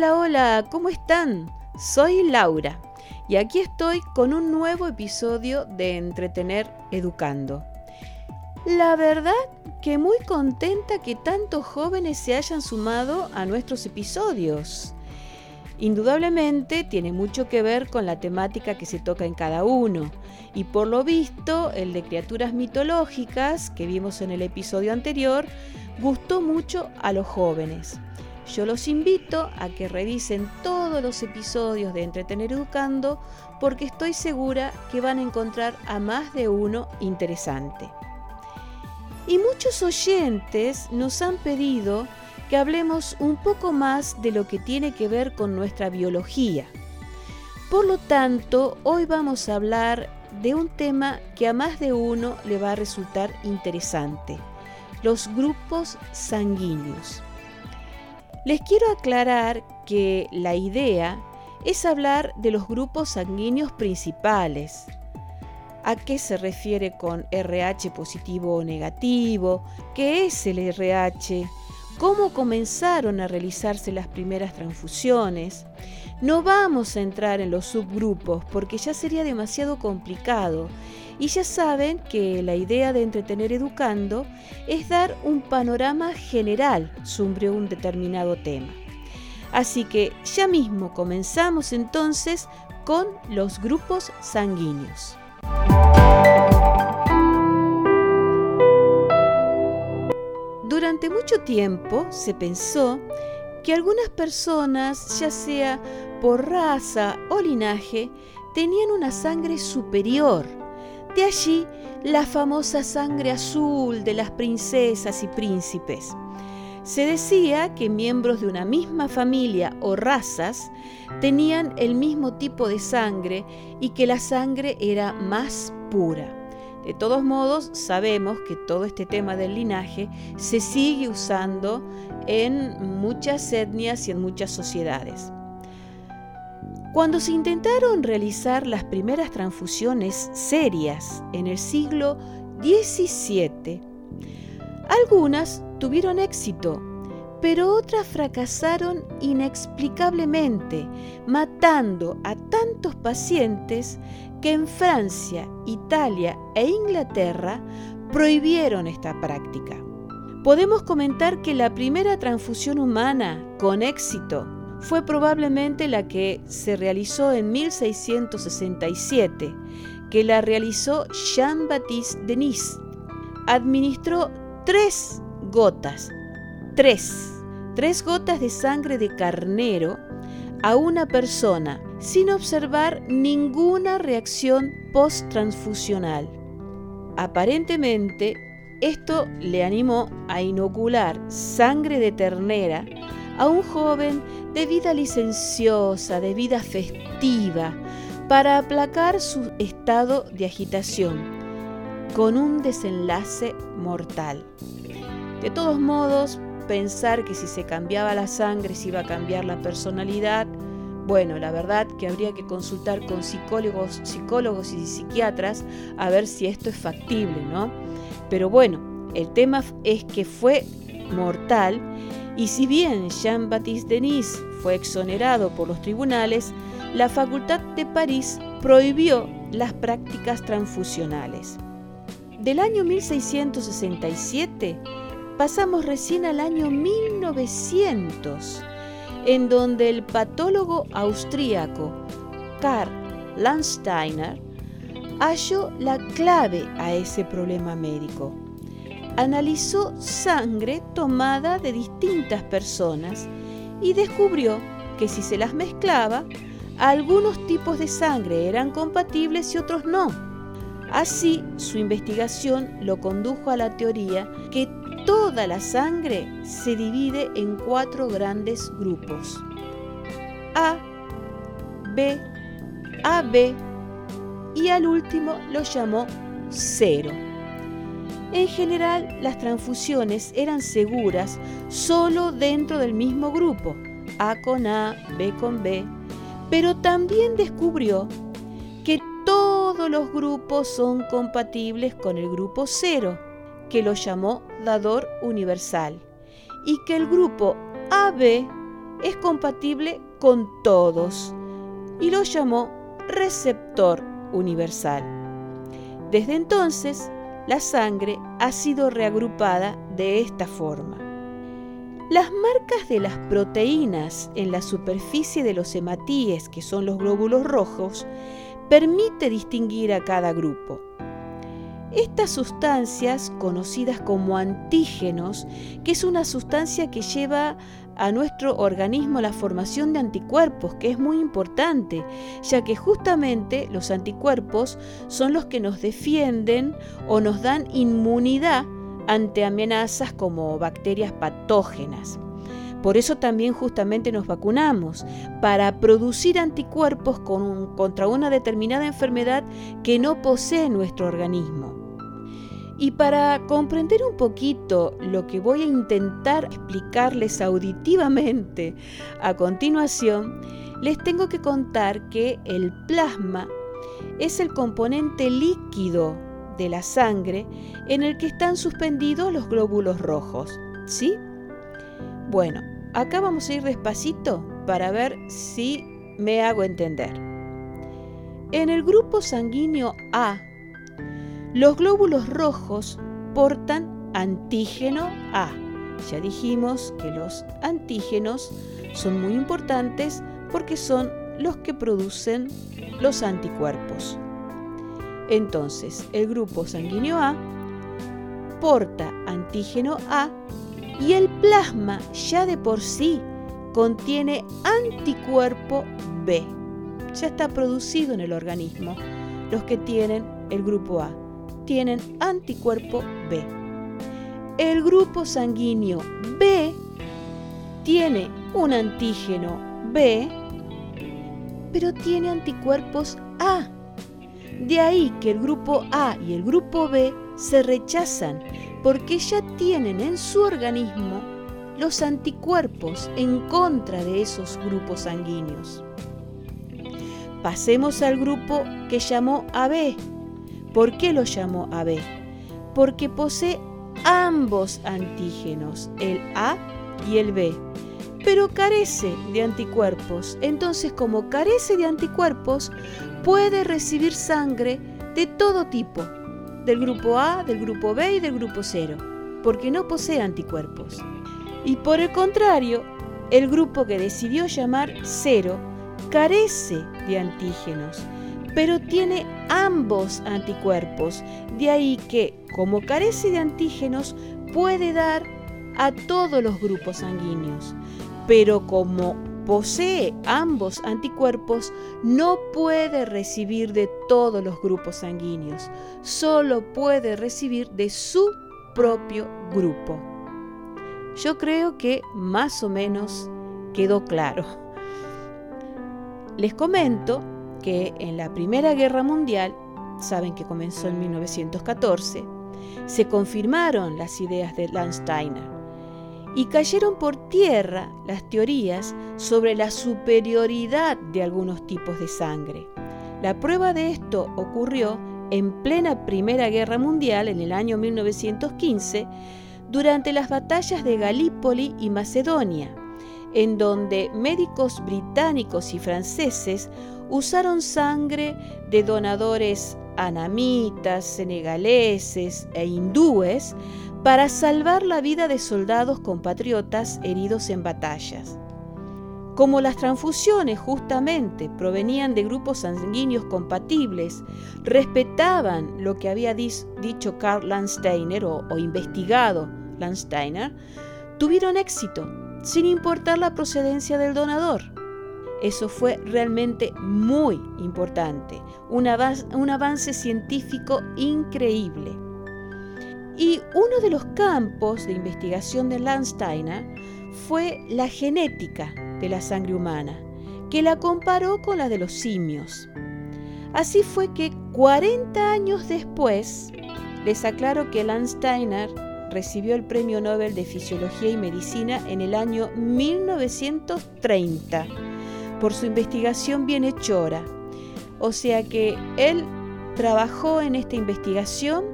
Hola, hola, ¿cómo están? Soy Laura y aquí estoy con un nuevo episodio de Entretener Educando. La verdad que muy contenta que tantos jóvenes se hayan sumado a nuestros episodios. Indudablemente tiene mucho que ver con la temática que se toca en cada uno y por lo visto el de criaturas mitológicas que vimos en el episodio anterior gustó mucho a los jóvenes. Yo los invito a que revisen todos los episodios de Entretener Educando porque estoy segura que van a encontrar a más de uno interesante. Y muchos oyentes nos han pedido que hablemos un poco más de lo que tiene que ver con nuestra biología. Por lo tanto, hoy vamos a hablar de un tema que a más de uno le va a resultar interesante, los grupos sanguíneos. Les quiero aclarar que la idea es hablar de los grupos sanguíneos principales. ¿A qué se refiere con RH positivo o negativo? ¿Qué es el RH? cómo comenzaron a realizarse las primeras transfusiones. No vamos a entrar en los subgrupos porque ya sería demasiado complicado y ya saben que la idea de entretener educando es dar un panorama general sobre un determinado tema. Así que ya mismo comenzamos entonces con los grupos sanguíneos. Durante mucho tiempo se pensó que algunas personas, ya sea por raza o linaje, tenían una sangre superior. De allí la famosa sangre azul de las princesas y príncipes. Se decía que miembros de una misma familia o razas tenían el mismo tipo de sangre y que la sangre era más pura. De todos modos, sabemos que todo este tema del linaje se sigue usando en muchas etnias y en muchas sociedades. Cuando se intentaron realizar las primeras transfusiones serias en el siglo XVII, algunas tuvieron éxito, pero otras fracasaron inexplicablemente, matando a tantos pacientes que en Francia, Italia e Inglaterra prohibieron esta práctica. Podemos comentar que la primera transfusión humana con éxito fue probablemente la que se realizó en 1667, que la realizó Jean-Baptiste Denis. Administró tres gotas, tres, tres gotas de sangre de carnero a una persona sin observar ninguna reacción post-transfusional. Aparentemente, esto le animó a inocular sangre de ternera a un joven de vida licenciosa, de vida festiva, para aplacar su estado de agitación, con un desenlace mortal. De todos modos, pensar que si se cambiaba la sangre se iba a cambiar la personalidad, bueno, la verdad que habría que consultar con psicólogos, psicólogos y psiquiatras a ver si esto es factible, ¿no? Pero bueno, el tema es que fue mortal y si bien Jean-Baptiste Denis fue exonerado por los tribunales, la Facultad de París prohibió las prácticas transfusionales. Del año 1667 pasamos recién al año 1900 en donde el patólogo austríaco Karl Landsteiner halló la clave a ese problema médico. Analizó sangre tomada de distintas personas y descubrió que si se las mezclaba, algunos tipos de sangre eran compatibles y otros no. Así, su investigación lo condujo a la teoría que toda la sangre se divide en cuatro grandes grupos. A, B, AB y al último lo llamó cero. En general, las transfusiones eran seguras solo dentro del mismo grupo, A con A, B con B, pero también descubrió que todos los grupos son compatibles con el grupo cero que lo llamó dador universal, y que el grupo AB es compatible con todos y lo llamó receptor universal. Desde entonces, la sangre ha sido reagrupada de esta forma. Las marcas de las proteínas en la superficie de los hematíes, que son los glóbulos rojos, permite distinguir a cada grupo. Estas sustancias, conocidas como antígenos, que es una sustancia que lleva a nuestro organismo la formación de anticuerpos, que es muy importante, ya que justamente los anticuerpos son los que nos defienden o nos dan inmunidad ante amenazas como bacterias patógenas. Por eso también justamente nos vacunamos, para producir anticuerpos contra una determinada enfermedad que no posee nuestro organismo. Y para comprender un poquito lo que voy a intentar explicarles auditivamente a continuación, les tengo que contar que el plasma es el componente líquido de la sangre en el que están suspendidos los glóbulos rojos. ¿Sí? Bueno, acá vamos a ir despacito para ver si me hago entender. En el grupo sanguíneo A los glóbulos rojos portan antígeno A. Ya dijimos que los antígenos son muy importantes porque son los que producen los anticuerpos. Entonces, el grupo sanguíneo A porta antígeno A y el plasma ya de por sí contiene anticuerpo B. Ya está producido en el organismo los que tienen el grupo A tienen anticuerpo B. El grupo sanguíneo B tiene un antígeno B, pero tiene anticuerpos A. De ahí que el grupo A y el grupo B se rechazan porque ya tienen en su organismo los anticuerpos en contra de esos grupos sanguíneos. Pasemos al grupo que llamó AB, ¿Por qué lo llamó AB? Porque posee ambos antígenos, el A y el B, pero carece de anticuerpos. Entonces, como carece de anticuerpos, puede recibir sangre de todo tipo, del grupo A, del grupo B y del grupo 0, porque no posee anticuerpos. Y por el contrario, el grupo que decidió llamar 0 carece de antígenos pero tiene ambos anticuerpos. De ahí que, como carece de antígenos, puede dar a todos los grupos sanguíneos. Pero como posee ambos anticuerpos, no puede recibir de todos los grupos sanguíneos. Solo puede recibir de su propio grupo. Yo creo que más o menos quedó claro. Les comento que en la Primera Guerra Mundial, saben que comenzó en 1914, se confirmaron las ideas de Landsteiner y cayeron por tierra las teorías sobre la superioridad de algunos tipos de sangre. La prueba de esto ocurrió en plena Primera Guerra Mundial en el año 1915 durante las batallas de Galípoli y Macedonia, en donde médicos británicos y franceses usaron sangre de donadores anamitas, senegaleses e hindúes para salvar la vida de soldados compatriotas heridos en batallas. Como las transfusiones justamente provenían de grupos sanguíneos compatibles, respetaban lo que había dicho Karl Landsteiner o, investigado Landsteiner, tuvieron éxito, sin importar la procedencia del donador. Eso fue realmente muy importante, un, avance científico increíble. Y uno de los campos de investigación de Landsteiner fue la genética de la sangre humana, que la comparó con la de los simios. Así fue que 40 años después, les aclaro que Landsteiner recibió el Premio Nobel de Fisiología y Medicina en el año 1930 por su investigación bienhechora. O sea que él trabajó en esta investigación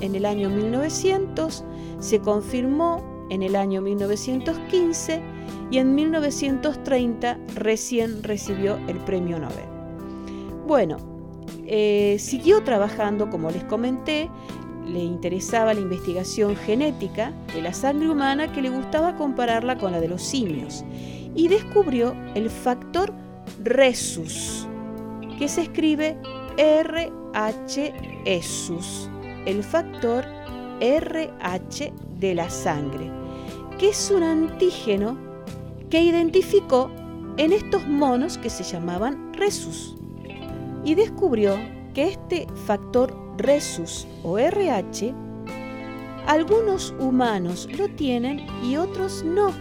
en el año 1900, se confirmó en el año 1915 y en 1930 recién recibió el premio Nobel. Bueno, eh, siguió trabajando, como les comenté, le interesaba la investigación genética de la sangre humana que le gustaba compararla con la de los simios y descubrió el factor Rhesus, que se escribe RH-esus, el factor RH de la sangre, que es un antígeno que identificó en estos monos que se llamaban Rhesus y descubrió que este factor Rhesus o RH algunos humanos lo tienen y otros no.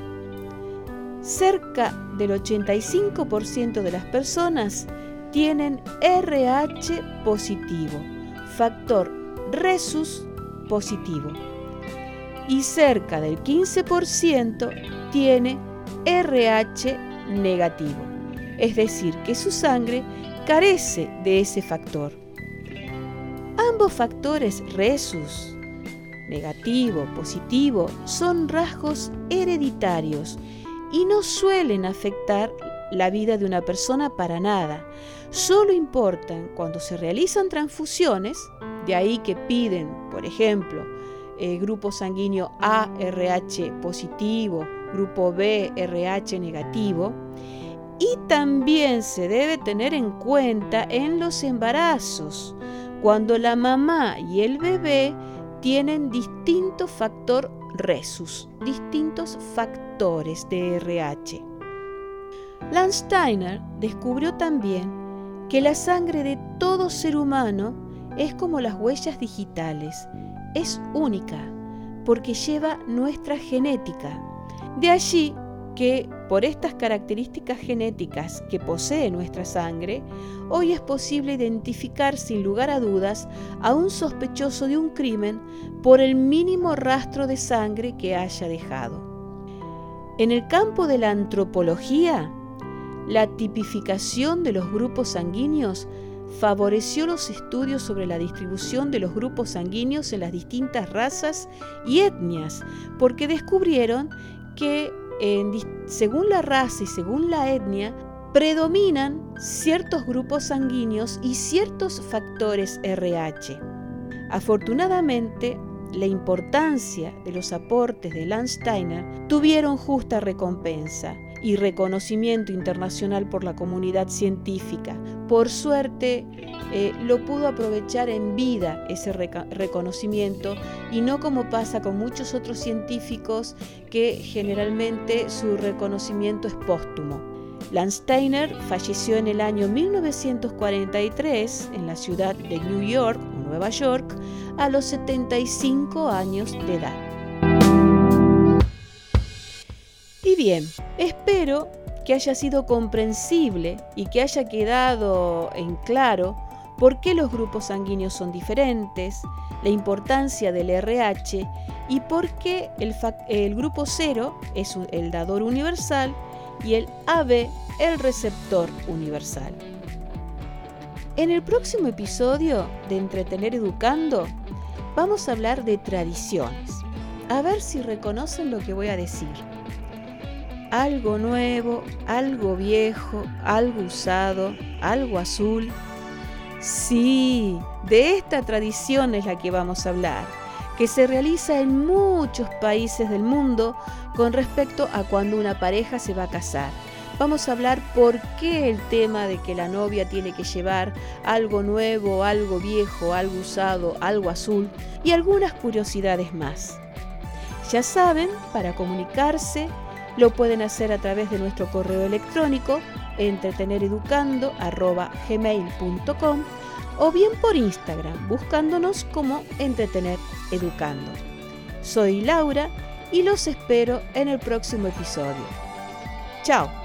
Cerca del 85% de las personas tienen RH positivo, factor Rhesus positivo. Y cerca del 15% tiene RH negativo, es decir, que su sangre carece de ese factor. Ambos factores Rhesus, negativo, positivo, son rasgos hereditarios y no suelen afectar la vida de una persona para nada. Solo importan cuando se realizan transfusiones, de ahí que piden, por ejemplo, el grupo sanguíneo ARH positivo, grupo B RH negativo, y también se debe tener en cuenta en los embarazos, cuando la mamá y el bebé tienen distinto factor resus, distintos factores de RH. Landsteiner descubrió también que la sangre de todo ser humano es como las huellas digitales, es única porque lleva nuestra genética. De allí que por estas características genéticas que posee nuestra sangre, hoy es posible identificar sin lugar a dudas a un sospechoso de un crimen por el mínimo rastro de sangre que haya dejado. En el campo de la antropología, la tipificación de los grupos sanguíneos favoreció los estudios sobre la distribución de los grupos sanguíneos en las distintas razas y etnias, porque descubrieron que según la raza y según la etnia, predominan ciertos grupos sanguíneos y ciertos factores RH. Afortunadamente, la importancia de los aportes de Landsteiner tuvieron justa recompensa y reconocimiento internacional por la comunidad científica. Por suerte, eh, lo pudo aprovechar en vida ese reconocimiento y no como pasa con muchos otros científicos que generalmente su reconocimiento es póstumo. Landsteiner falleció en el año 1943 en la ciudad de New York, Nueva York, a los 75 años de edad. Y bien, espero que haya sido comprensible y que haya quedado en claro por qué los grupos sanguíneos son diferentes, la importancia del RH y por qué el, grupo 0 es el dador universal y el AB el receptor universal. En el próximo episodio de Entretener Educando vamos a hablar de tradiciones. A ver si reconocen lo que voy a decir algo nuevo, algo viejo, algo usado, algo azul. Sí, de esta tradición es la que vamos a hablar, que se realiza en muchos países del mundo con respecto a cuando una pareja se va a casar. Vamos a hablar por qué el tema de que la novia tiene que llevar algo nuevo, algo viejo, algo usado, algo azul y algunas curiosidades más. Ya saben, para comunicarse, lo pueden hacer a través de nuestro correo electrónico entretenereducando.gmail.com o bien por Instagram buscándonos como Entretener Educando. Soy Laura y los espero en el próximo episodio. Chao.